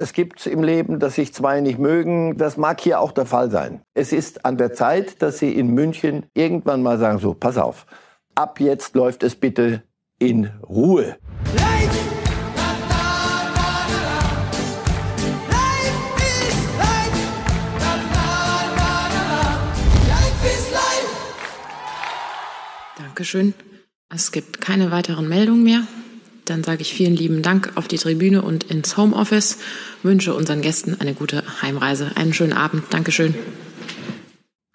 Es gibt im Leben, dass sich zwei nicht mögen. Das mag hier auch der Fall sein. Es ist an der Zeit, dass Sie in München irgendwann mal sagen, so, pass auf, ab jetzt läuft es bitte in Ruhe. Dankeschön. Es gibt keine weiteren Meldungen mehr. Dann sage ich vielen lieben Dank auf die Tribüne und ins Homeoffice. Wünsche unseren Gästen eine gute Heimreise. Einen schönen Abend. Dankeschön.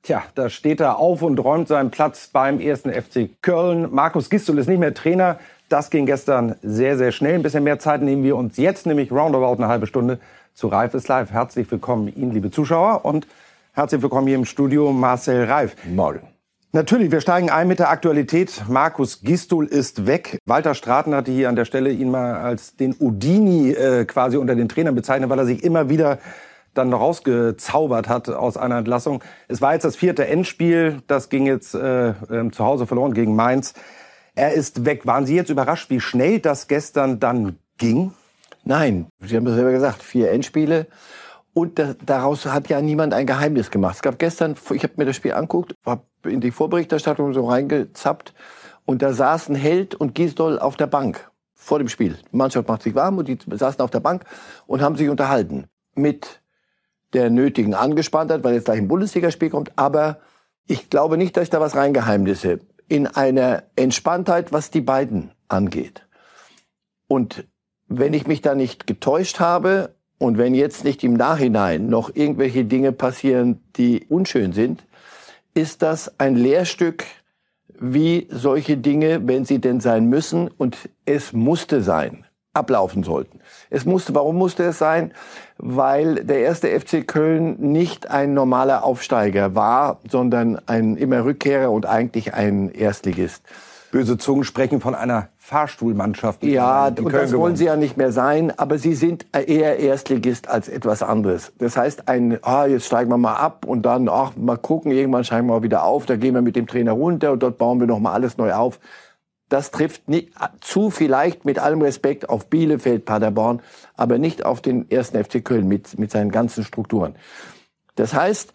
Tja, da steht er auf und räumt seinen Platz beim ersten FC Köln. Markus Gistul ist nicht mehr Trainer. Das ging gestern sehr, sehr schnell. Ein bisschen mehr Zeit nehmen wir uns jetzt, nämlich roundabout eine halbe Stunde zu Reif ist live. Herzlich willkommen Ihnen, liebe Zuschauer, und herzlich willkommen hier im Studio Marcel Reif. Morgen. Natürlich, wir steigen ein mit der Aktualität. Markus Gistul ist weg. Walter Straten hatte hier an der Stelle ihn mal als den Udini äh, quasi unter den Trainern bezeichnet, weil er sich immer wieder dann rausgezaubert hat aus einer Entlassung. Es war jetzt das vierte Endspiel. Das ging jetzt äh, äh, zu Hause verloren gegen Mainz. Er ist weg. Waren Sie jetzt überrascht, wie schnell das gestern dann ging? Nein, Sie haben es selber gesagt, vier Endspiele. Und da, daraus hat ja niemand ein Geheimnis gemacht. Es gab gestern, ich habe mir das Spiel anguckt, habe in die Vorberichterstattung so reingezappt und da saßen Held und Gisdol auf der Bank vor dem Spiel. Die Mannschaft macht sich warm und die saßen auf der Bank und haben sich unterhalten mit der nötigen Angespanntheit, weil jetzt gleich ein Bundesligaspiel kommt. Aber ich glaube nicht, dass ich da was reingeheimnisse. In einer Entspanntheit, was die beiden angeht. Und wenn ich mich da nicht getäuscht habe und wenn jetzt nicht im Nachhinein noch irgendwelche Dinge passieren, die unschön sind, ist das ein Lehrstück, wie solche Dinge, wenn sie denn sein müssen, und es musste sein, ablaufen sollten. Es musste, warum musste es sein? Weil der erste FC Köln nicht ein normaler Aufsteiger war, sondern ein immer Rückkehrer und eigentlich ein Erstligist. Böse Zungen sprechen von einer Fahrstuhlmannschaft. Ja, und Köln das gewonnen. wollen sie ja nicht mehr sein, aber sie sind eher Erstligist als etwas anderes. Das heißt, ein, ah, jetzt steigen wir mal ab und dann, ach, mal gucken, irgendwann steigen wir mal wieder auf, da gehen wir mit dem Trainer runter und dort bauen wir nochmal alles neu auf. Das trifft nicht, zu vielleicht mit allem Respekt auf Bielefeld, Paderborn, aber nicht auf den ersten FC Köln mit, mit seinen ganzen Strukturen. Das heißt,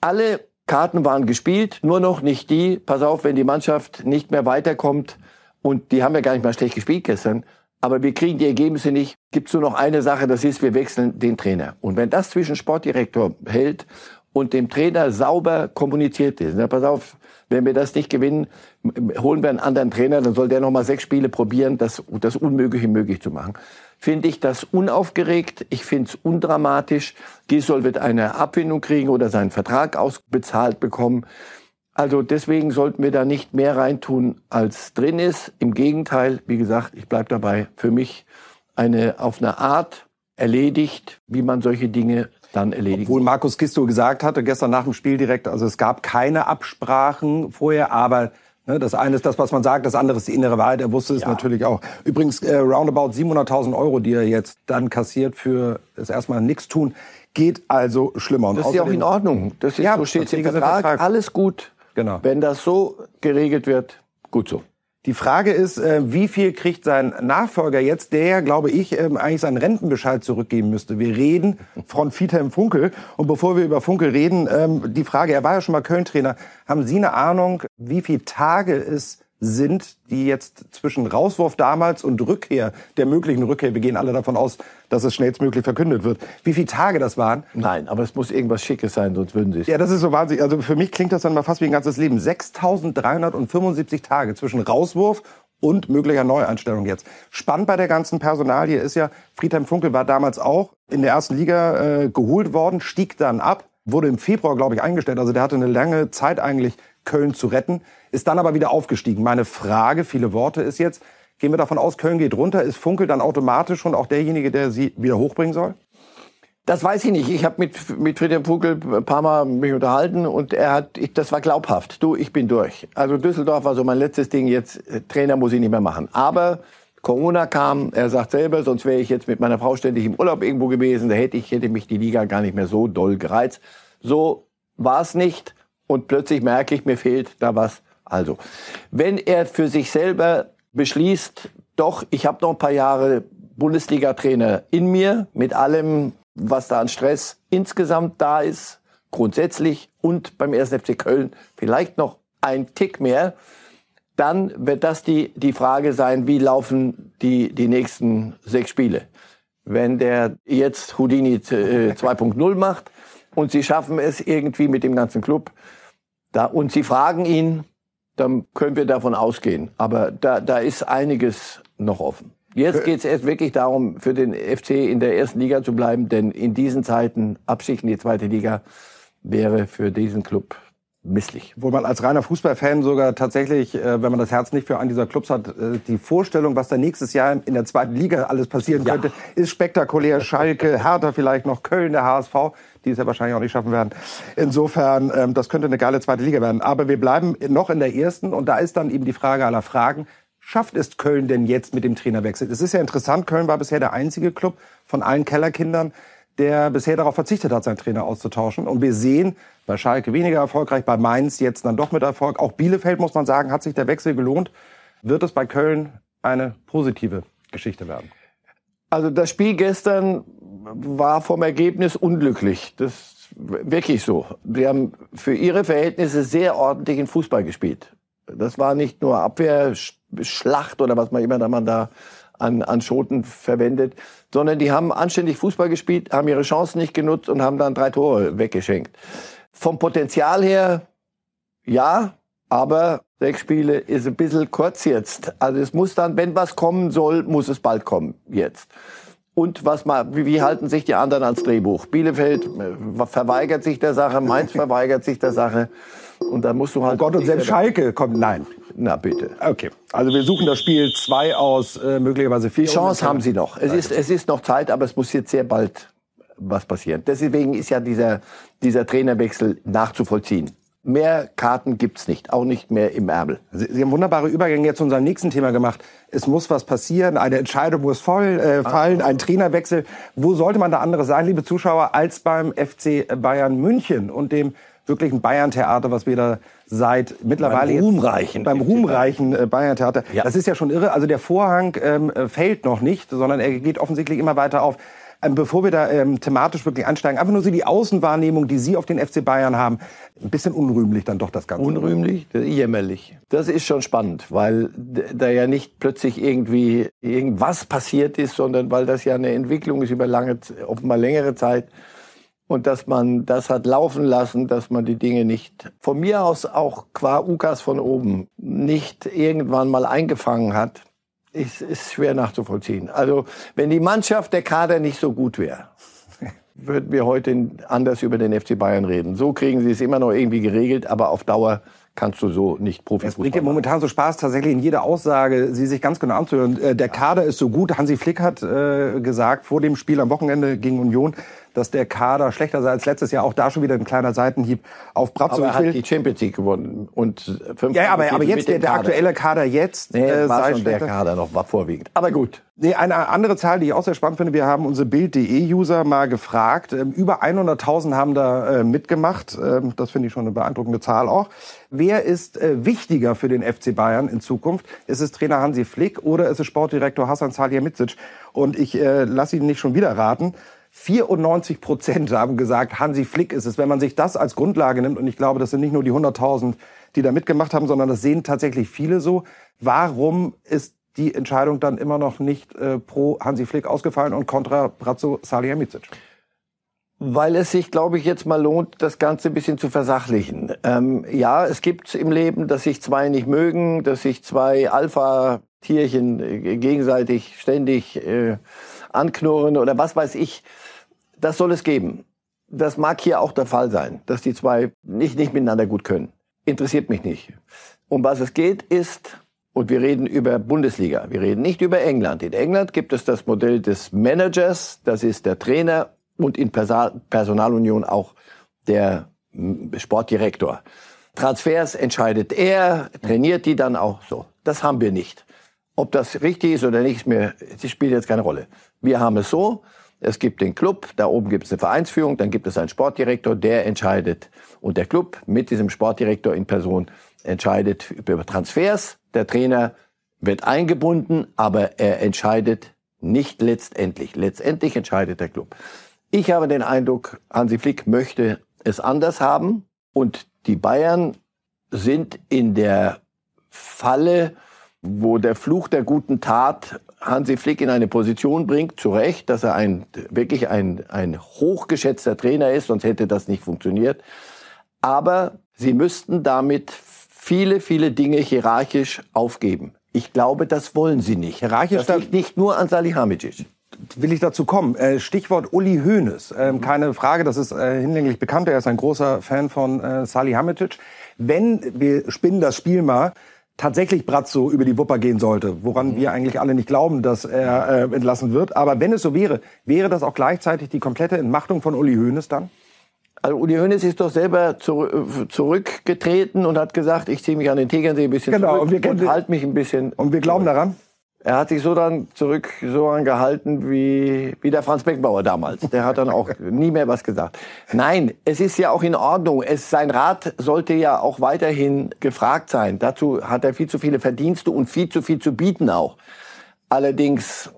alle Karten waren gespielt, nur noch nicht die. Pass auf, wenn die Mannschaft nicht mehr weiterkommt und die haben ja gar nicht mal schlecht gespielt gestern, aber wir kriegen die Ergebnisse nicht. Gibt nur noch eine Sache, das ist, wir wechseln den Trainer. Und wenn das zwischen Sportdirektor hält und dem Trainer sauber kommuniziert ist, na, pass auf, wenn wir das nicht gewinnen, holen wir einen anderen Trainer, dann soll der noch mal sechs Spiele probieren, das, das Unmögliche möglich zu machen finde ich das unaufgeregt. Ich finde es undramatisch. Gisol wird eine Abfindung kriegen oder seinen Vertrag ausbezahlt bekommen. Also deswegen sollten wir da nicht mehr reintun, als drin ist. Im Gegenteil, wie gesagt, ich bleibe dabei, für mich eine auf eine Art erledigt, wie man solche Dinge dann erledigt. Obwohl Markus Gisto gesagt hatte, gestern nach dem Spiel direkt, also es gab keine Absprachen vorher, aber Ne, das eine ist das, was man sagt, das andere ist die innere Wahrheit. Er wusste es ja. natürlich auch. Übrigens, äh, roundabout 700.000 Euro, die er jetzt dann kassiert für das erstmal nichts tun, geht also schlimmer. Und das ist ja auch in Ordnung. Das ist ja, so steht im Vertrag. Vertrag. Alles gut. Genau. Wenn das so geregelt wird, gut so. Die Frage ist, äh, wie viel kriegt sein Nachfolger jetzt, der, glaube ich, ähm, eigentlich seinen Rentenbescheid zurückgeben müsste. Wir reden von Friedhelm Funkel. Und bevor wir über Funkel reden, ähm, die Frage, er war ja schon mal Köln-Trainer. Haben Sie eine Ahnung, wie viele Tage es sind, die jetzt zwischen Rauswurf damals und Rückkehr, der möglichen Rückkehr, wir gehen alle davon aus, dass es schnellstmöglich verkündet wird. Wie viele Tage das waren? Nein, aber es muss irgendwas Schickes sein, sonst würden sie es. Ja, das ist so wahnsinnig. Also für mich klingt das dann mal fast wie ein ganzes Leben. 6.375 Tage zwischen Rauswurf und möglicher Neueinstellung jetzt. Spannend bei der ganzen Personalie ist ja, Friedhelm Funkel war damals auch in der ersten Liga äh, geholt worden, stieg dann ab, wurde im Februar, glaube ich, eingestellt. Also der hatte eine lange Zeit eigentlich Köln zu retten, ist dann aber wieder aufgestiegen. Meine Frage, viele Worte, ist jetzt, gehen wir davon aus, Köln geht runter, ist Funkel dann automatisch schon auch derjenige, der sie wieder hochbringen soll? Das weiß ich nicht. Ich habe mit, mit Friedhelm Funkel ein paar Mal mich unterhalten und er hat, ich, das war glaubhaft. Du, ich bin durch. Also Düsseldorf war so mein letztes Ding. Jetzt äh, Trainer muss ich nicht mehr machen. Aber Corona kam, er sagt selber, sonst wäre ich jetzt mit meiner Frau ständig im Urlaub irgendwo gewesen. Da hätte ich, hätte mich die Liga gar nicht mehr so doll gereizt. So war es nicht und plötzlich merke ich, mir fehlt da was. Also, wenn er für sich selber beschließt, doch, ich habe noch ein paar Jahre Bundesliga-Trainer in mir, mit allem, was da an Stress insgesamt da ist, grundsätzlich und beim 1. FC Köln vielleicht noch ein Tick mehr, dann wird das die, die Frage sein, wie laufen die, die nächsten sechs Spiele. Wenn der jetzt Houdini äh, 2.0 macht und sie schaffen es irgendwie mit dem ganzen Club, da, und sie fragen ihn, dann können wir davon ausgehen. Aber da, da ist einiges noch offen. Jetzt geht es erst wirklich darum, für den FC in der ersten Liga zu bleiben, denn in diesen Zeiten Abstieg in die zweite Liga wäre für diesen Club misslich. Wo man als reiner Fußballfan sogar tatsächlich, äh, wenn man das Herz nicht für einen dieser Clubs hat, äh, die Vorstellung, was da nächstes Jahr in der zweiten Liga alles passieren ja. könnte, ist spektakulär. Schalke, Hertha vielleicht noch, Köln, der HSV, die es ja wahrscheinlich auch nicht schaffen werden. Insofern, ähm, das könnte eine geile zweite Liga werden. Aber wir bleiben noch in der ersten und da ist dann eben die Frage aller Fragen. Schafft es Köln denn jetzt mit dem Trainerwechsel? Es ist ja interessant, Köln war bisher der einzige Club von allen Kellerkindern, der bisher darauf verzichtet hat, seinen Trainer auszutauschen. Und wir sehen, bei Schalke weniger erfolgreich, bei Mainz jetzt dann doch mit Erfolg. Auch Bielefeld, muss man sagen, hat sich der Wechsel gelohnt. Wird es bei Köln eine positive Geschichte werden? Also das Spiel gestern war vom Ergebnis unglücklich. Das wirklich so. Sie haben für ihre Verhältnisse sehr ordentlichen Fußball gespielt. Das war nicht nur Abwehrschlacht oder was man immer da man da an, an Schoten verwendet, sondern die haben anständig Fußball gespielt, haben ihre Chancen nicht genutzt und haben dann drei Tore weggeschenkt. Vom Potenzial her, ja, aber sechs Spiele ist ein bisschen kurz jetzt. Also es muss dann, wenn was kommen soll, muss es bald kommen jetzt. Und was mal, wie, wie halten sich die anderen ans Drehbuch? Bielefeld äh, verweigert sich der Sache, Mainz verweigert sich der Sache. Und dann musst du halt. Oh Gott, und selbst Schalke kommt, nein. Na bitte. Okay. Also wir suchen das Spiel zwei aus, äh, möglicherweise vier. Die Chance haben sie noch. Es ist, es ist noch Zeit, aber es muss jetzt sehr bald was passieren. Deswegen ist ja dieser, dieser Trainerwechsel nachzuvollziehen. Mehr Karten gibt's nicht, auch nicht mehr im Ärmel. Sie, Sie haben wunderbare Übergänge jetzt zu unserem nächsten Thema gemacht. Es muss was passieren, eine Entscheidung muss voll äh, fallen, ein Trainerwechsel. Wo sollte man da anderes sein, liebe Zuschauer, als beim FC Bayern München und dem wirklichen Bayern-Theater, was wir da seit mittlerweile beim ruhmreichen, beim ruhmreichen äh, Bayern-Theater. Ja. Das ist ja schon irre. Also der Vorhang ähm, äh, fällt noch nicht, sondern er geht offensichtlich immer weiter auf. Ähm, bevor wir da ähm, thematisch wirklich einsteigen, einfach nur so die Außenwahrnehmung, die Sie auf den FC Bayern haben. Ein bisschen unrühmlich dann doch das Ganze. Unrühmlich, jämmerlich. Das ist schon spannend, weil da ja nicht plötzlich irgendwie irgendwas passiert ist, sondern weil das ja eine Entwicklung ist über lange, offenbar längere Zeit und dass man das hat laufen lassen, dass man die Dinge nicht von mir aus auch qua Ukas von oben nicht irgendwann mal eingefangen hat, ist, ist schwer nachzuvollziehen. Also wenn die Mannschaft, der Kader nicht so gut wäre, würden wir heute anders über den FC Bayern reden. So kriegen sie es immer noch irgendwie geregelt, aber auf Dauer kannst du so nicht Profi Es bringt ja momentan so Spaß, tatsächlich in jeder Aussage sie sich ganz genau anzuhören. Äh, der Kader ist so gut. Hansi Flick hat äh, gesagt vor dem Spiel am Wochenende gegen Union, dass der Kader schlechter sei als letztes Jahr. Auch da schon wieder ein kleiner Seitenhieb auf Bratzo. Aber er hat die Champions League gewonnen und fünf Ja, aber, aber jetzt der, der aktuelle Kader jetzt nee, äh, war sei schon schlechter. der Kader noch war vorwiegend. Aber gut. Nee, eine andere Zahl, die ich auch sehr spannend finde, wir haben unsere Bild.de-User mal gefragt. Ähm, über 100.000 haben da äh, mitgemacht. Ähm, das finde ich schon eine beeindruckende Zahl auch. Wer ist äh, wichtiger für den FC Bayern in Zukunft? Ist es Trainer Hansi Flick oder ist es Sportdirektor Hassan Salihamidzic? Und ich äh, lasse ihn nicht schon wieder raten. 94 Prozent haben gesagt, Hansi Flick ist es. Wenn man sich das als Grundlage nimmt, und ich glaube, das sind nicht nur die 100.000, die da mitgemacht haben, sondern das sehen tatsächlich viele so. Warum ist die Entscheidung dann immer noch nicht äh, pro Hansi Flick ausgefallen und kontra Brazzo Salihamidzic? Weil es sich, glaube ich, jetzt mal lohnt, das Ganze ein bisschen zu versachlichen. Ähm, ja, es gibt im Leben, dass sich zwei nicht mögen, dass sich zwei Alpha-Tierchen äh, gegenseitig ständig äh, anknurren oder was weiß ich. Das soll es geben. Das mag hier auch der Fall sein, dass die zwei nicht, nicht miteinander gut können. Interessiert mich nicht. Um was es geht, ist, und wir reden über Bundesliga, wir reden nicht über England. In England gibt es das Modell des Managers, das ist der Trainer und in Personalunion auch der Sportdirektor. Transfers entscheidet er, trainiert die dann auch so. Das haben wir nicht. Ob das richtig ist oder nicht, das spielt jetzt keine Rolle. Wir haben es so, es gibt den Club, da oben gibt es eine Vereinsführung, dann gibt es einen Sportdirektor, der entscheidet. Und der Club mit diesem Sportdirektor in Person entscheidet über Transfers. Der Trainer wird eingebunden, aber er entscheidet Nicht letztendlich. Letztendlich entscheidet der Club. Ich habe den Eindruck, Hansi Flick möchte es anders haben und die Bayern sind in der Falle, wo der Fluch der guten Tat Hansi Flick in eine Position bringt, zu Recht, dass er ein, wirklich ein, ein hochgeschätzter Trainer ist, sonst hätte das nicht funktioniert. Aber sie müssten damit viele, viele Dinge hierarchisch aufgeben. Ich glaube, das wollen sie nicht. Hierarchisch das liegt nicht nur an Salihamidzic will ich dazu kommen. Äh, Stichwort Uli Hoeneß. Ähm, keine Frage, das ist äh, hinlänglich bekannt. Er ist ein großer Fan von äh, Salihamidzic. Wenn wir spinnen das Spiel mal, tatsächlich Brazzo über die Wupper gehen sollte, woran mhm. wir eigentlich alle nicht glauben, dass er entlassen wird. Aber wenn es so wäre, wäre das auch gleichzeitig die komplette Entmachtung von Uli Hoeneß dann? Also Uli Hoeneß ist doch selber zu, zurückgetreten und hat gesagt, ich ziehe mich an den Tegernsee ein bisschen genau, zurück und, und halte mich ein bisschen. Und wir glauben daran? Er hat sich so dann zurück so angehalten wie, wie der Franz Beckenbauer damals. Der hat dann auch nie mehr was gesagt. Nein, es ist ja auch in Ordnung. Es, sein Rat sollte ja auch weiterhin gefragt sein. Dazu hat er viel zu viele Verdienste und viel zu viel zu bieten auch. Allerdings,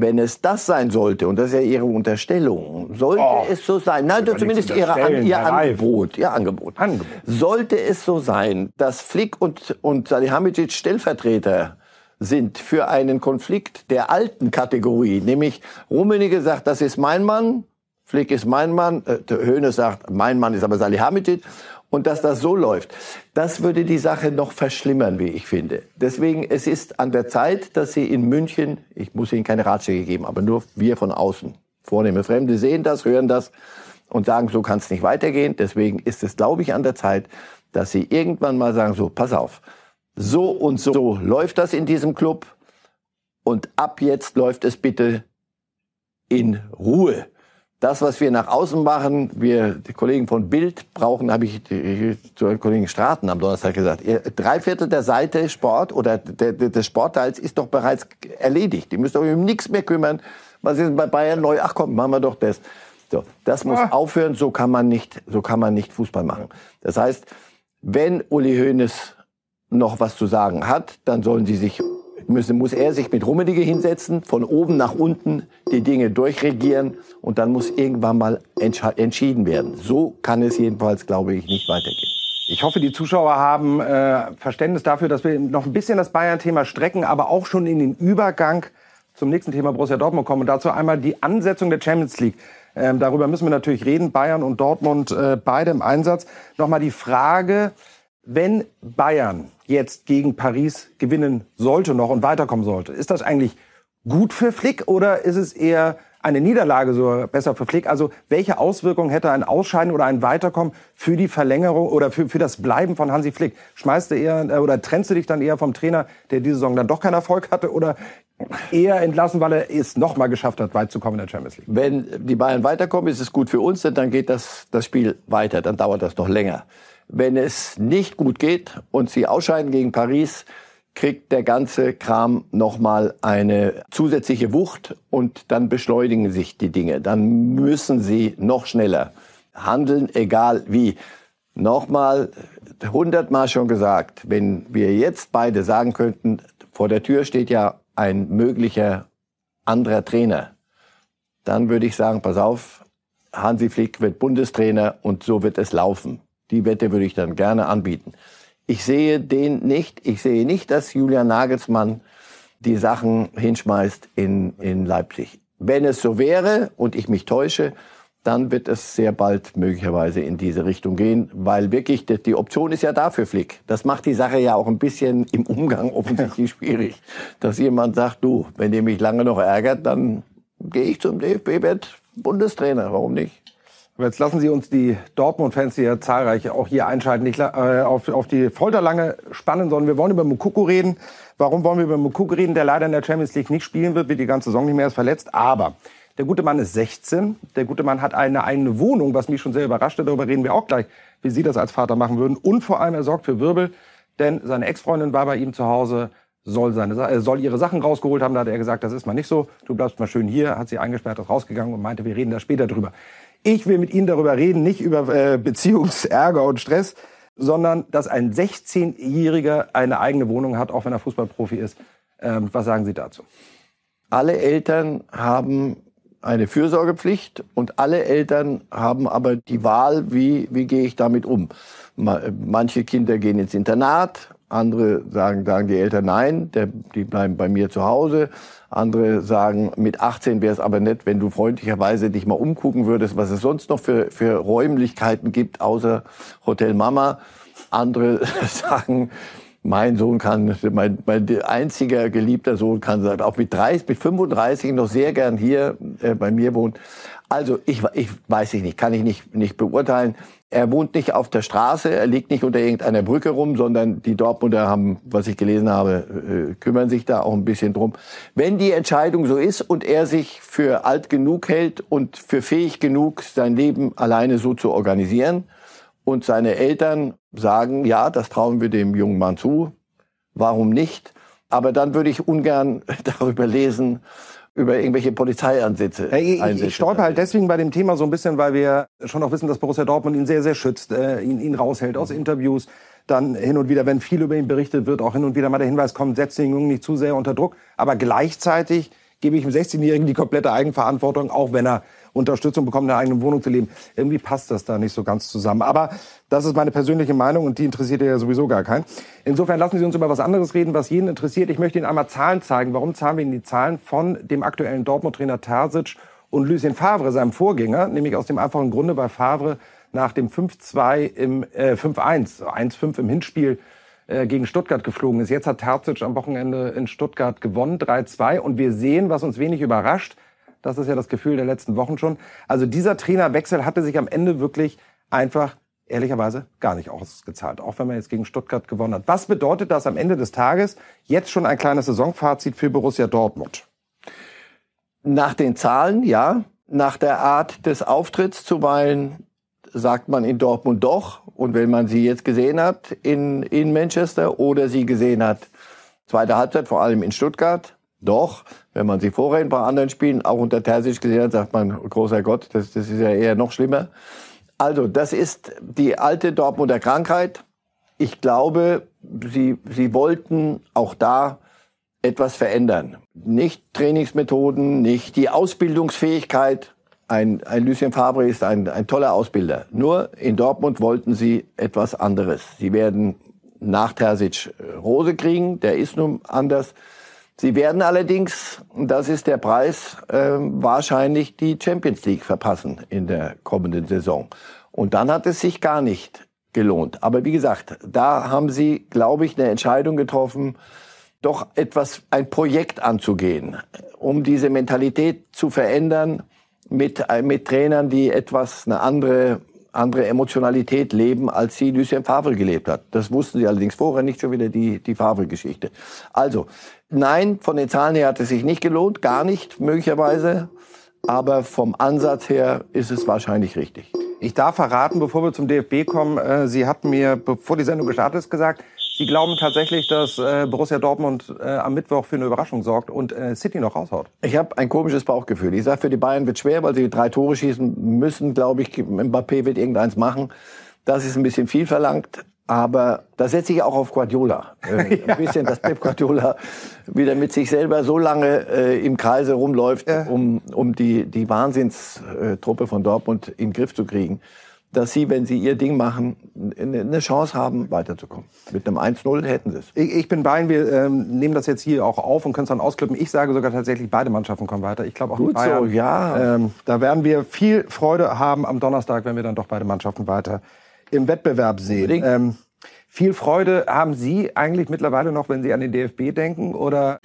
wenn es das sein sollte, und das ist ja Ihre Unterstellung, sollte oh, es so sein, nein, zumindest ihre, an, Ihr Angebot, Ihr Angebot, Angebot, sollte es so sein, dass Flick und, und Salihamidzic Stellvertreter sind für einen Konflikt der alten Kategorie, nämlich Rummenigge sagt, das ist mein Mann, Flick ist mein Mann, äh, Höhne sagt, mein Mann ist aber Salihamidzic und dass das so läuft, das würde die Sache noch verschlimmern, wie ich finde. Deswegen, es ist an der Zeit, dass Sie in München, ich muss Ihnen keine Ratschläge geben, aber nur wir von außen, vornehme Fremde sehen das, hören das und sagen, so kann es nicht weitergehen. Deswegen ist es, glaube ich, an der Zeit, dass Sie irgendwann mal sagen, so, pass auf, so und so läuft das in diesem Club und ab jetzt läuft es bitte in Ruhe. Das, was wir nach außen machen, wir, die Kollegen von Bild brauchen, habe ich zu den Kollegen Straten am Donnerstag gesagt, drei Viertel der Seite Sport oder der, der, des Sportteils ist doch bereits erledigt. Die müsst euch um nichts mehr kümmern. Was ist bei Bayern neu? Ach komm, machen wir doch das. So, das muss ah. aufhören. So kann man nicht, so kann man nicht Fußball machen. Das heißt, wenn Uli Hoeneß noch was zu sagen hat, dann sollen sie sich müssen, muss er sich mit Rummenigge hinsetzen, von oben nach unten die Dinge durchregieren und dann muss irgendwann mal entschieden werden. So kann es jedenfalls, glaube ich, nicht weitergehen. Ich hoffe, die Zuschauer haben äh, Verständnis dafür, dass wir noch ein bisschen das Bayern-Thema strecken, aber auch schon in den Übergang zum nächsten Thema Borussia Dortmund kommen. Und dazu einmal die Ansetzung der Champions League. Ähm, darüber müssen wir natürlich reden. Bayern und Dortmund äh, beide im Einsatz. Nochmal die Frage, wenn Bayern jetzt gegen Paris gewinnen sollte noch und weiterkommen sollte, ist das eigentlich gut für Flick oder ist es eher eine Niederlage so besser für Flick? Also welche Auswirkungen hätte ein Ausscheiden oder ein Weiterkommen für die Verlängerung oder für, für das Bleiben von Hansi Flick? Schmeißt du eher äh, oder trennst du dich dann eher vom Trainer, der diese Saison dann doch keinen Erfolg hatte oder eher entlassen, weil er es noch mal geschafft hat, weit zu kommen in der Champions League? Wenn die Bayern weiterkommen, ist es gut für uns, denn dann geht das, das Spiel weiter, dann dauert das noch länger. Wenn es nicht gut geht und sie ausscheiden gegen Paris, kriegt der ganze Kram nochmal eine zusätzliche Wucht und dann beschleunigen sich die Dinge. Dann müssen sie noch schneller handeln, egal wie. Nochmal, hundertmal schon gesagt, wenn wir jetzt beide sagen könnten, vor der Tür steht ja ein möglicher anderer Trainer, dann würde ich sagen, pass auf, Hansi Flick wird Bundestrainer und so wird es laufen. Die Wette würde ich dann gerne anbieten. Ich sehe den nicht. Ich sehe nicht, dass Julian Nagelsmann die Sachen hinschmeißt in, in Leipzig. Wenn es so wäre und ich mich täusche, dann wird es sehr bald möglicherweise in diese Richtung gehen, weil wirklich die, die Option ist ja da für Flick. Das macht die Sache ja auch ein bisschen im Umgang offensichtlich schwierig, dass jemand sagt, du, wenn ihr mich lange noch ärgert, dann gehe ich zum DFB, werde Bundestrainer. Warum nicht? Aber jetzt lassen Sie uns die Dortmund-Fans, die ja zahlreich auch hier einschalten, nicht äh, auf, auf die Folter lange spannen, sondern wir wollen über Mukoko reden. Warum wollen wir über Mukoko reden, der leider in der Champions League nicht spielen wird, wird die ganze Saison nicht mehr, ist verletzt. Aber der gute Mann ist 16. Der gute Mann hat eine eigene Wohnung, was mich schon sehr überraschte. Darüber reden wir auch gleich, wie Sie das als Vater machen würden. Und vor allem, er sorgt für Wirbel, denn seine Ex-Freundin war bei ihm zu Hause, soll, seine, äh, soll ihre Sachen rausgeholt haben. Da hat er gesagt, das ist mal nicht so. Du bleibst mal schön hier. Hat sie eingesperrt, ist rausgegangen und meinte, wir reden da später drüber. Ich will mit Ihnen darüber reden, nicht über äh, Beziehungsärger und Stress, sondern dass ein 16-Jähriger eine eigene Wohnung hat, auch wenn er Fußballprofi ist. Ähm, was sagen Sie dazu? Alle Eltern haben eine Fürsorgepflicht und alle Eltern haben aber die Wahl, wie, wie gehe ich damit um. Manche Kinder gehen ins Internat, andere sagen, sagen die Eltern nein, der, die bleiben bei mir zu Hause. Andere sagen, mit 18 wäre es aber nett, wenn du freundlicherweise dich mal umgucken würdest, was es sonst noch für, für Räumlichkeiten gibt, außer Hotel Mama. Andere sagen, mein Sohn kann, mein, mein einziger geliebter Sohn kann auch mit 30, mit 35 noch sehr gern hier äh, bei mir wohnen. Also ich, ich weiß ich nicht, kann ich nicht, nicht beurteilen. Er wohnt nicht auf der Straße, er liegt nicht unter irgendeiner Brücke rum, sondern die Dortmunder haben, was ich gelesen habe, äh, kümmern sich da auch ein bisschen drum. Wenn die Entscheidung so ist und er sich für alt genug hält und für fähig genug, sein Leben alleine so zu organisieren und seine Eltern sagen, ja, das trauen wir dem jungen Mann zu, warum nicht? Aber dann würde ich ungern darüber lesen, über irgendwelche Polizeiansätze. Ich, ich, ich stolper halt deswegen bei dem Thema so ein bisschen, weil wir schon auch wissen, dass Borussia Dortmund ihn sehr, sehr schützt, äh, ihn, ihn raushält aus Interviews. Dann hin und wieder, wenn viel über ihn berichtet wird, auch hin und wieder mal der Hinweis kommt, setzt den Jungen nicht zu sehr unter Druck. Aber gleichzeitig gebe ich dem 16-Jährigen die komplette Eigenverantwortung, auch wenn er Unterstützung bekommt, in der Wohnung zu leben. Irgendwie passt das da nicht so ganz zusammen. Aber das ist meine persönliche Meinung und die interessiert ja sowieso gar keinen. Insofern lassen Sie uns über was anderes reden, was jeden interessiert. Ich möchte Ihnen einmal Zahlen zeigen. Warum zahlen wir Ihnen die Zahlen von dem aktuellen Dortmund-Trainer Terzic und Lucien Favre, seinem Vorgänger, nämlich aus dem einfachen Grunde, bei Favre nach dem 5-2 im äh, 5-1, 1-5 im Hinspiel äh, gegen Stuttgart geflogen ist. Jetzt hat Terzic am Wochenende in Stuttgart gewonnen, 3-2. Und wir sehen, was uns wenig überrascht, das ist ja das Gefühl der letzten Wochen schon. Also dieser Trainerwechsel hatte sich am Ende wirklich einfach ehrlicherweise gar nicht ausgezahlt, auch wenn man jetzt gegen Stuttgart gewonnen hat. Was bedeutet das am Ende des Tages? Jetzt schon ein kleines Saisonfazit für Borussia Dortmund. Nach den Zahlen, ja. Nach der Art des Auftritts zuweilen sagt man in Dortmund doch. Und wenn man sie jetzt gesehen hat in, in Manchester oder sie gesehen hat, zweite Halbzeit, vor allem in Stuttgart, doch. Wenn man sie vorher in ein paar anderen Spielen auch unter Terzic gesehen hat, sagt man, großer Gott, das, das ist ja eher noch schlimmer. Also, das ist die alte Dortmunder Krankheit. Ich glaube, sie, sie wollten auch da etwas verändern. Nicht Trainingsmethoden, nicht die Ausbildungsfähigkeit. Ein, ein Lucien Fabre ist ein, ein toller Ausbilder. Nur in Dortmund wollten sie etwas anderes. Sie werden nach Terzic Rose kriegen, der ist nun anders. Sie werden allerdings, das ist der Preis, äh, wahrscheinlich die Champions League verpassen in der kommenden Saison. Und dann hat es sich gar nicht gelohnt. Aber wie gesagt, da haben Sie, glaube ich, eine Entscheidung getroffen, doch etwas, ein Projekt anzugehen, um diese Mentalität zu verändern mit, äh, mit Trainern, die etwas eine andere andere Emotionalität leben, als sie Lucien Favre gelebt hat. Das wussten sie allerdings vorher nicht schon wieder die, die Favre-Geschichte. Also, nein, von den Zahlen her hat es sich nicht gelohnt, gar nicht möglicherweise, aber vom Ansatz her ist es wahrscheinlich richtig. Ich darf verraten, bevor wir zum DFB kommen, äh, Sie hatten mir, bevor die Sendung gestartet ist, gesagt, Sie glauben tatsächlich, dass äh, Borussia Dortmund äh, am Mittwoch für eine Überraschung sorgt und äh, City noch raushaut? Ich habe ein komisches Bauchgefühl. Ich sage, für die Bayern wird schwer, weil sie drei Tore schießen müssen, glaube ich. Mbappé wird irgendeins machen. Das ist ein bisschen viel verlangt. Aber da setze ich auch auf Guardiola. Äh, ja. Ein bisschen, dass Pep Guardiola wieder mit sich selber so lange äh, im Kreise rumläuft, ja. um, um die, die Wahnsinnstruppe von Dortmund in den Griff zu kriegen dass sie, wenn sie ihr Ding machen, eine Chance haben, weiterzukommen. Mit einem 1-0 hätten sie es. Ich, ich, bin bei Ihnen. Wir ähm, nehmen das jetzt hier auch auf und können es dann ausklippen. Ich sage sogar tatsächlich, beide Mannschaften kommen weiter. Ich glaube auch Gut Bayern, so, ja. Ähm, da werden wir viel Freude haben am Donnerstag, wenn wir dann doch beide Mannschaften weiter im Wettbewerb sehen. Ähm, viel Freude haben Sie eigentlich mittlerweile noch, wenn Sie an den DFB denken? Oder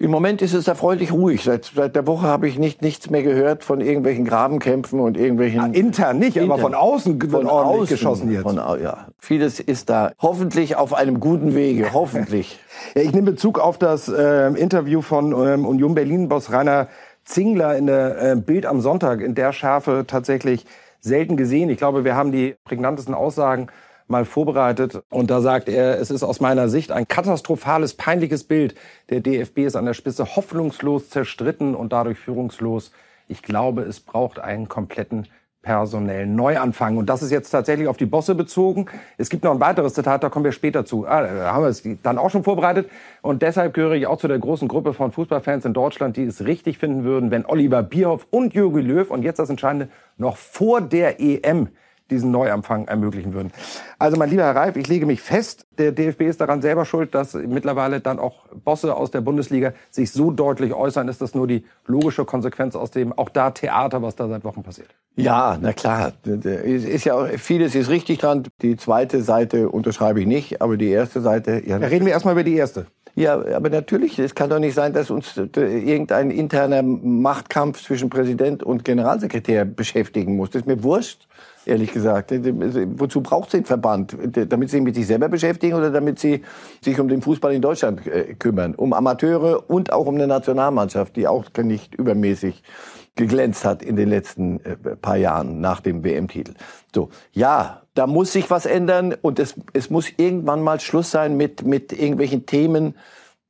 im Moment ist es erfreulich ruhig. Seit, seit der Woche habe ich nicht, nichts mehr gehört von irgendwelchen Grabenkämpfen und irgendwelchen... Ah, intern nicht, intern. aber von außen wird von ordentlich außen, geschossen jetzt. Von, ja. Vieles ist da hoffentlich auf einem guten Wege, hoffentlich. ja, ich nehme Bezug auf das äh, Interview von ähm, Union Berlin-Boss Rainer Zingler in der äh, Bild am Sonntag in der Schärfe tatsächlich selten gesehen. Ich glaube, wir haben die prägnantesten Aussagen mal vorbereitet. Und da sagt er, es ist aus meiner Sicht ein katastrophales, peinliches Bild. Der DFB ist an der Spitze hoffnungslos zerstritten und dadurch führungslos. Ich glaube, es braucht einen kompletten personellen Neuanfang. Und das ist jetzt tatsächlich auf die Bosse bezogen. Es gibt noch ein weiteres Zitat, da kommen wir später zu. Ah, da haben wir es dann auch schon vorbereitet. Und deshalb gehöre ich auch zu der großen Gruppe von Fußballfans in Deutschland, die es richtig finden würden, wenn Oliver Bierhoff und Jürgen Löw und jetzt das Entscheidende noch vor der EM diesen Neuanfang ermöglichen würden. Also mein lieber Herr Reif, ich lege mich fest, der DFB ist daran selber schuld, dass mittlerweile dann auch Bosse aus der Bundesliga sich so deutlich äußern. Ist das nur die logische Konsequenz aus dem auch da Theater, was da seit Wochen passiert? Ja, na klar. Ist ja auch, vieles ist richtig dran. Die zweite Seite unterschreibe ich nicht, aber die erste Seite. Ja, reden wir erstmal über die erste. Ja, aber natürlich, es kann doch nicht sein, dass uns irgendein interner Machtkampf zwischen Präsident und Generalsekretär beschäftigen muss. Das ist mir wurscht ehrlich gesagt. Wozu braucht sie den Verband? Damit sie sich mit sich selber beschäftigen oder damit sie sich um den Fußball in Deutschland äh, kümmern? Um Amateure und auch um eine Nationalmannschaft, die auch nicht übermäßig geglänzt hat in den letzten äh, paar Jahren nach dem WM-Titel. So, ja, da muss sich was ändern und es, es muss irgendwann mal Schluss sein mit, mit irgendwelchen Themen,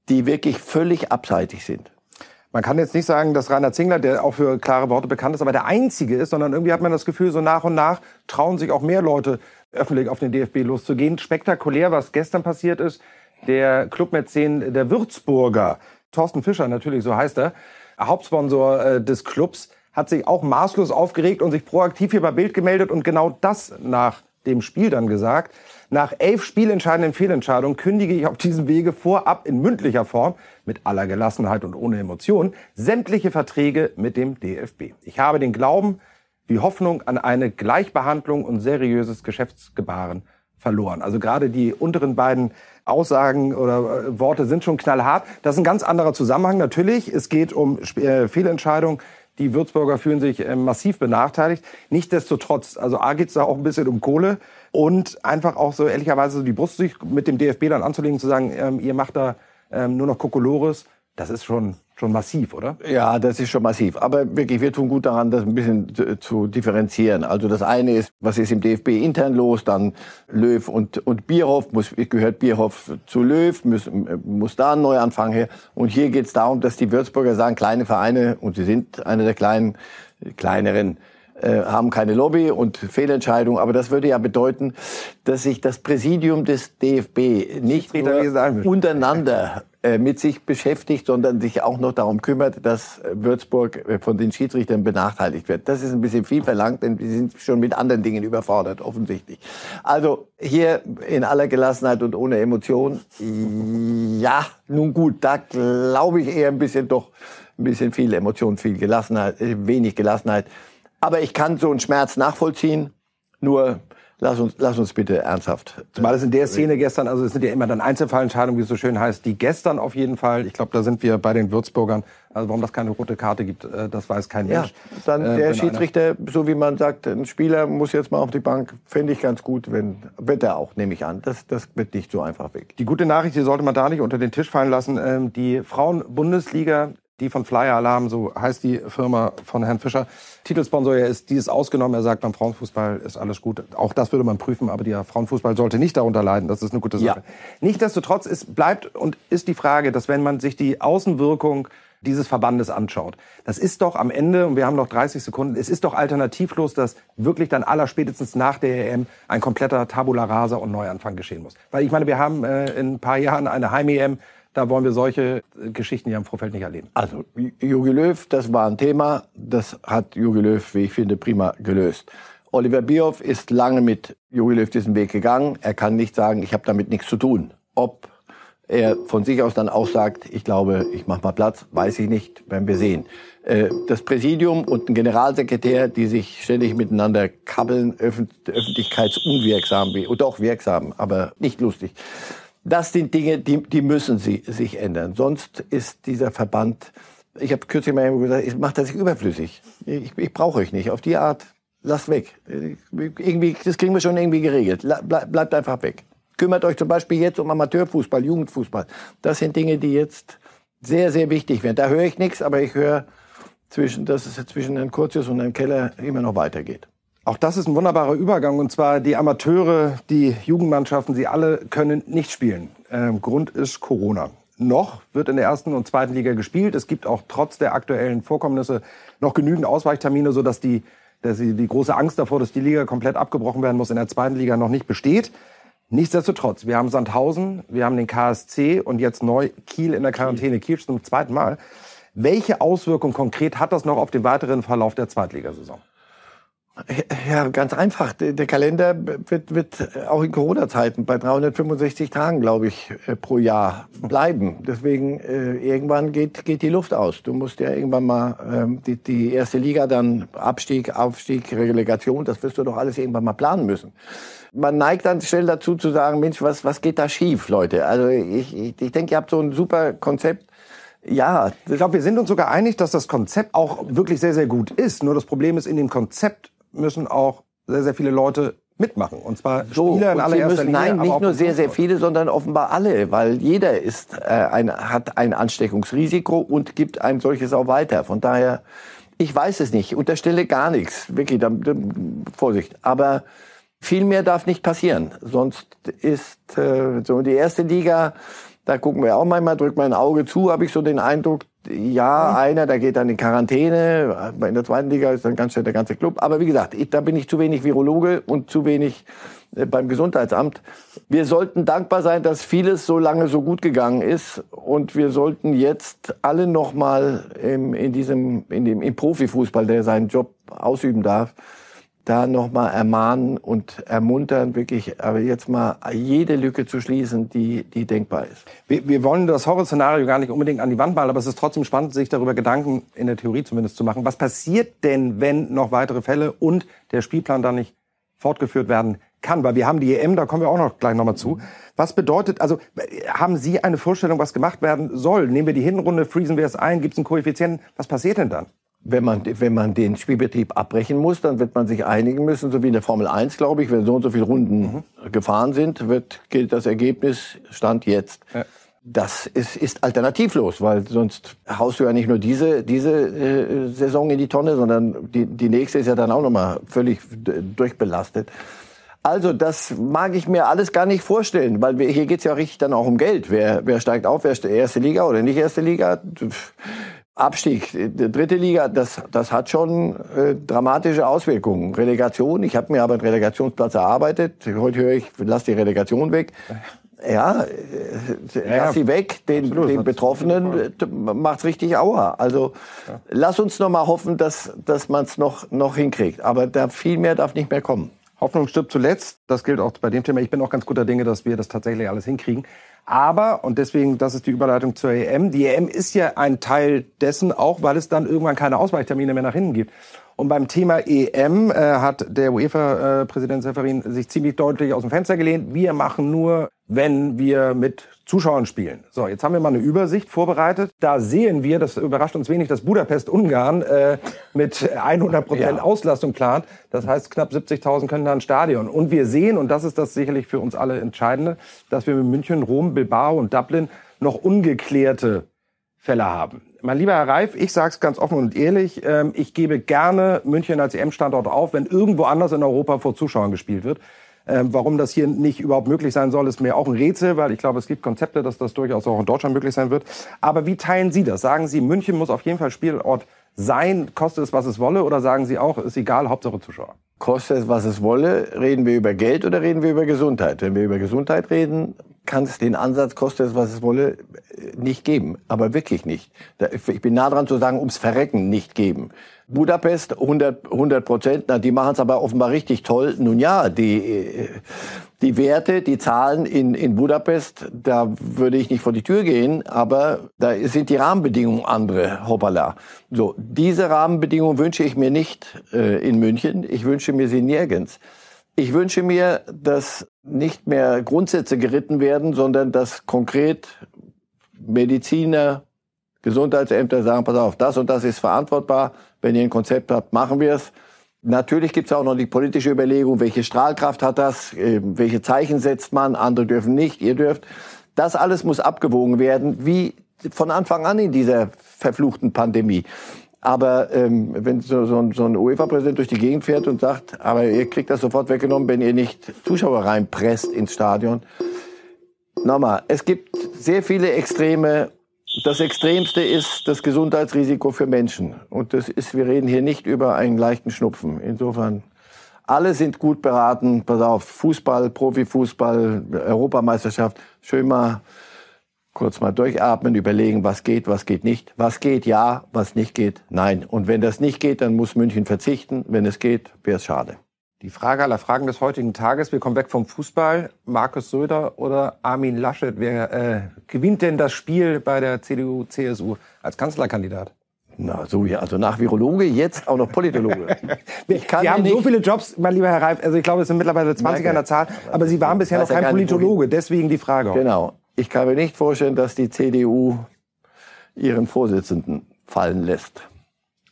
die wirklich völlig abseitig sind. Man kann jetzt nicht sagen, dass Rainer Zingler, der auch für klare Worte bekannt ist, aber der Einzige ist, sondern irgendwie hat man das Gefühl, so nach und nach trauen sich auch mehr Leute öffentlich auf den DFB loszugehen. Spektakulär, was gestern passiert ist, der Clubmäzen der Würzburger, Thorsten Fischer natürlich, so heißt er, Hauptsponsor äh, des Clubs, hat sich auch maßlos aufgeregt und sich proaktiv hier bei Bild gemeldet und genau das nach dem Spiel dann gesagt. Nach elf spielentscheidenden Fehlentscheidungen kündige ich auf diesem Wege vorab in mündlicher Form mit aller Gelassenheit und ohne Emotion sämtliche Verträge mit dem DFB. Ich habe den Glauben wie Hoffnung an eine Gleichbehandlung und seriöses Geschäftsgebaren verloren. Also gerade die unteren beiden Aussagen oder äh, Worte sind schon knallhart. Das ist ein ganz anderer Zusammenhang. Natürlich, es geht um äh, Fehlentscheidungen. Die Würzburger fühlen sich äh, massiv benachteiligt. Nichtsdestotrotz, also A geht es da auch ein bisschen um Kohle und einfach auch so ehrlicherweise so die Brust sich mit dem DFB dann anzulegen, zu sagen, ähm, ihr macht da ähm, nur noch Kokolores, das ist schon schon massiv, oder? Ja, das ist schon massiv. Aber wirklich, wir tun gut daran, das ein bisschen zu, differenzieren. Also das eine ist, was ist im DFB intern los? Dann Löw und, und Bierhoff. Muss, gehört Bierhoff zu Löw? Muss, muss da ein Neuanfang her? Und hier geht es darum, dass die Würzburger sagen, kleine Vereine, und sie sind eine der kleinen, kleineren, äh, haben keine Lobby und Fehlentscheidungen. Aber das würde ja bedeuten, dass sich das Präsidium des DFB nicht nur untereinander mit sich beschäftigt, sondern sich auch noch darum kümmert, dass Würzburg äh, von den Schiedsrichtern benachteiligt wird. Das ist ein bisschen viel verlangt, denn die sind schon mit anderen Dingen überfordert, offensichtlich. Also hier in aller Gelassenheit und ohne Emotion, ja, nun gut, da glaube ich eher ein bisschen doch ein bisschen viel Emotion, viel Gelassenheit, wenig Gelassenheit. Aber ich kann so einen Schmerz nachvollziehen. Nur lass uns, lass uns bitte ernsthaft. Zumal es in der Szene gestern, also es sind ja immer dann Einzelfallentscheidungen, wie es so schön heißt, die gestern auf jeden Fall, ich glaube, da sind wir bei den Würzburgern, also warum das keine rote Karte gibt, äh, das weiß kein Mensch. Ja, dann äh, der Schiedsrichter, so wie man sagt, ein Spieler muss jetzt mal auf die Bank, fände ich ganz gut, wenn, wird er auch, nehme ich an. Das, das wird nicht so einfach weg. Die gute Nachricht, die sollte man da nicht unter den Tisch fallen lassen, ähm, die Frauen-Bundesliga die von Flyer Alarm, so heißt die Firma von Herrn Fischer, Titelsponsor er ist, die ist ausgenommen. Er sagt, beim Frauenfußball ist alles gut. Auch das würde man prüfen, aber der Frauenfußball sollte nicht darunter leiden. Das ist eine gute Sache. Ja. Nichtsdestotrotz ist, bleibt und ist die Frage, dass wenn man sich die Außenwirkung dieses Verbandes anschaut. Das ist doch am Ende, und wir haben noch 30 Sekunden, es ist doch alternativlos, dass wirklich dann aller spätestens nach der EM ein kompletter Tabula Rasa und Neuanfang geschehen muss. Weil ich meine, wir haben äh, in ein paar Jahren eine Heim-EM, da wollen wir solche äh, Geschichten ja im Vorfeld nicht erleben. Also Jogi Löw, das war ein Thema, das hat Jogi Löw, wie ich finde, prima gelöst. Oliver Bierhoff ist lange mit Jogi Löw diesen Weg gegangen. Er kann nicht sagen, ich habe damit nichts zu tun. Ob er von sich aus dann auch sagt, ich glaube, ich mache mal Platz, weiß ich nicht, werden wir sehen. Äh, das Präsidium und ein Generalsekretär, die sich ständig miteinander kabbeln, öffentlichkeitsunwirksam, wie, doch wirksam, aber nicht lustig. Das sind Dinge, die, die müssen sie sich ändern. Sonst ist dieser Verband, ich habe kürzlich mal gesagt, macht er sich überflüssig. Ich, ich brauche euch nicht. Auf die Art, lasst weg. Irgendwie, das kriegen wir schon irgendwie geregelt. Bleibt einfach weg. Kümmert euch zum Beispiel jetzt um Amateurfußball, Jugendfußball. Das sind Dinge, die jetzt sehr, sehr wichtig werden. Da höre ich nichts, aber ich höre, zwischen, dass es zwischen Herrn Kurzius und Herrn Keller immer noch weitergeht. Auch das ist ein wunderbarer Übergang. Und zwar die Amateure, die Jugendmannschaften, sie alle können nicht spielen. Ähm, Grund ist Corona. Noch wird in der ersten und zweiten Liga gespielt. Es gibt auch trotz der aktuellen Vorkommnisse noch genügend Ausweichtermine, sodass die dass die, die große Angst davor, dass die Liga komplett abgebrochen werden muss, in der zweiten Liga noch nicht besteht. Nichtsdestotrotz, wir haben Sandhausen, wir haben den KSC und jetzt neu Kiel in der Quarantäne. Kiel zum zweiten Mal. Welche Auswirkungen konkret hat das noch auf den weiteren Verlauf der Zweitligasaison? Ja, ganz einfach. Der Kalender wird, wird auch in Corona-Zeiten bei 365 Tagen, glaube ich, äh, pro Jahr bleiben. Deswegen äh, irgendwann geht, geht die Luft aus. Du musst ja irgendwann mal ähm, die, die erste Liga, dann Abstieg, Aufstieg, Relegation, das wirst du doch alles irgendwann mal planen müssen. Man neigt dann schnell dazu zu sagen, Mensch, was, was geht da schief, Leute? Also ich, ich, ich denke, ihr habt so ein super Konzept ja, ich glaube, wir sind uns sogar einig, dass das Konzept auch wirklich sehr, sehr gut ist. Nur das Problem ist, in dem Konzept müssen auch sehr, sehr viele Leute mitmachen. Und zwar so, Spieler in allererster Linie. Nein, nicht nur sehr, sehr viele, sondern offenbar alle, weil jeder ist, äh, ein, hat ein Ansteckungsrisiko und gibt ein solches auch weiter. Von daher, ich weiß es nicht, unterstelle gar nichts, wirklich, da, da, Vorsicht. Aber viel mehr darf nicht passieren, sonst ist äh, so die erste Liga da gucken wir auch manchmal, drückt mein Auge zu, habe ich so den Eindruck, ja, einer, der geht dann in Quarantäne. In der zweiten Liga ist dann ganz schnell der ganze Club. Aber wie gesagt, ich, da bin ich zu wenig Virologe und zu wenig äh, beim Gesundheitsamt. Wir sollten dankbar sein, dass vieles so lange so gut gegangen ist. Und wir sollten jetzt alle nochmal in diesem, in dem, im Profifußball, der seinen Job ausüben darf, da nochmal ermahnen und ermuntern, wirklich aber jetzt mal jede Lücke zu schließen, die, die denkbar ist. Wir, wir wollen das Horrorszenario gar nicht unbedingt an die Wand malen, aber es ist trotzdem spannend, sich darüber Gedanken in der Theorie zumindest zu machen. Was passiert denn, wenn noch weitere Fälle und der Spielplan dann nicht fortgeführt werden kann? Weil wir haben die EM, da kommen wir auch noch gleich nochmal zu. Was bedeutet, also haben Sie eine Vorstellung, was gemacht werden soll? Nehmen wir die Hinrunde, freezen wir es ein, gibt es einen Koeffizienten? Was passiert denn dann? Wenn man, wenn man den Spielbetrieb abbrechen muss, dann wird man sich einigen müssen, so wie in der Formel 1, glaube ich, wenn so und so viele Runden mhm. gefahren sind, wird, gilt das Ergebnis, Stand jetzt. Ja. Das ist, ist alternativlos, weil sonst haust du ja nicht nur diese, diese äh, Saison in die Tonne, sondern die, die nächste ist ja dann auch nochmal völlig durchbelastet. Also das mag ich mir alles gar nicht vorstellen, weil wir, hier geht's ja richtig dann auch um Geld. Wer, wer steigt auf, wer ist erste Liga oder nicht erste Liga? Abstieg, die dritte Liga, das, das hat schon äh, dramatische Auswirkungen. Relegation, ich habe mir aber einen Relegationsplatz erarbeitet. Heute höre ich, lass die Relegation weg. Ja, äh, ja lass sie weg. Den, absolut, den Betroffenen macht's richtig Aua. Also ja. lass uns noch mal hoffen, dass, dass man es noch, noch hinkriegt. Aber da viel mehr darf nicht mehr kommen. Hoffnung stirbt zuletzt. Das gilt auch bei dem Thema. Ich bin auch ganz guter Dinge, dass wir das tatsächlich alles hinkriegen. Aber, und deswegen, das ist die Überleitung zur EM, die EM ist ja ein Teil dessen, auch weil es dann irgendwann keine Ausweichtermine mehr nach hinten gibt. Und beim Thema EM äh, hat der UEFA-Präsident Seferin sich ziemlich deutlich aus dem Fenster gelehnt. Wir machen nur, wenn wir mit Zuschauern spielen. So, jetzt haben wir mal eine Übersicht vorbereitet. Da sehen wir, das überrascht uns wenig, dass Budapest-Ungarn äh, mit 100 Prozent ja. Auslastung plant. Das heißt, knapp 70.000 können da ein Stadion. Und wir sehen, und das ist das sicherlich für uns alle Entscheidende, dass wir mit München, Rom, Bilbao und Dublin noch ungeklärte Fälle haben. Mein lieber Herr Reif, ich sage es ganz offen und ehrlich, ähm, ich gebe gerne München als EM-Standort auf, wenn irgendwo anders in Europa vor Zuschauern gespielt wird. Ähm, warum das hier nicht überhaupt möglich sein soll, ist mir auch ein Rätsel, weil ich glaube, es gibt Konzepte, dass das durchaus auch in Deutschland möglich sein wird. Aber wie teilen Sie das? Sagen Sie, München muss auf jeden Fall Spielort sein, kostet es, was es wolle, oder sagen Sie auch, ist egal, Hauptsache Zuschauer? Kostet es, was es wolle, reden wir über Geld oder reden wir über Gesundheit? Wenn wir über Gesundheit reden, kann es den Ansatz, kostet es, was es wolle, nicht geben. Aber wirklich nicht. Ich bin nah dran zu sagen, ums Verrecken nicht geben. Budapest 100 100 Prozent, na die machen es aber offenbar richtig toll. Nun ja, die die Werte, die Zahlen in in Budapest, da würde ich nicht vor die Tür gehen, aber da sind die Rahmenbedingungen andere. Hoppala. So diese Rahmenbedingungen wünsche ich mir nicht äh, in München. Ich wünsche mir sie nirgends. Ich wünsche mir, dass nicht mehr Grundsätze geritten werden, sondern dass konkret Mediziner, Gesundheitsämter sagen, pass auf, das und das ist verantwortbar. Wenn ihr ein Konzept habt, machen wir es. Natürlich gibt es auch noch die politische Überlegung, welche Strahlkraft hat das, äh, welche Zeichen setzt man, andere dürfen nicht, ihr dürft. Das alles muss abgewogen werden, wie von Anfang an in dieser verfluchten Pandemie. Aber ähm, wenn so, so ein, so ein UEFA-Präsident durch die Gegend fährt und sagt, aber ihr kriegt das sofort weggenommen, wenn ihr nicht Zuschauer reinpresst ins Stadion. Nochmal, es gibt sehr viele Extreme Das Extremste ist das Gesundheitsrisiko für Menschen. Und das ist, wir reden hier nicht über einen leichten Schnupfen. Insofern, alle sind gut beraten. Pass auf, Fußball, Profifußball, Europameisterschaft. Schön mal kurz mal durchatmen, überlegen, was geht, was geht nicht. Was geht, ja, was nicht geht, nein. Und wenn das nicht geht, dann muss München verzichten. Wenn es geht, wäre es schade. Die Frage aller Fragen des heutigen Tages. Wir kommen weg vom Fußball. Markus Söder oder Armin Laschet. Wer äh, gewinnt denn das Spiel bei der CDU-CSU als Kanzlerkandidat? Na, so ja, also nach Virologe jetzt auch noch Politologe. Ich kann Sie haben so viele Jobs, mein lieber Herr Reif. Also ich glaube, es sind mittlerweile 20 an der Zahl. Aber Sie waren bisher noch kein Politologe. Deswegen die Frage. Genau. Ich kann mir nicht vorstellen, dass die CDU ihren Vorsitzenden fallen lässt.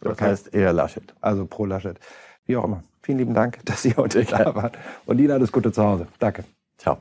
Das okay. heißt eher Laschet. Also pro Laschet. Wie auch immer. Vielen lieben Dank, dass Sie heute da waren. Und Ihnen alles Gute zu Hause. Danke. Ciao.